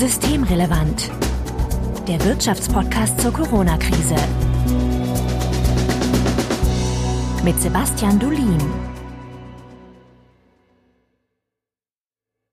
Systemrelevant. Der Wirtschaftspodcast zur Corona-Krise. Mit Sebastian Dulin.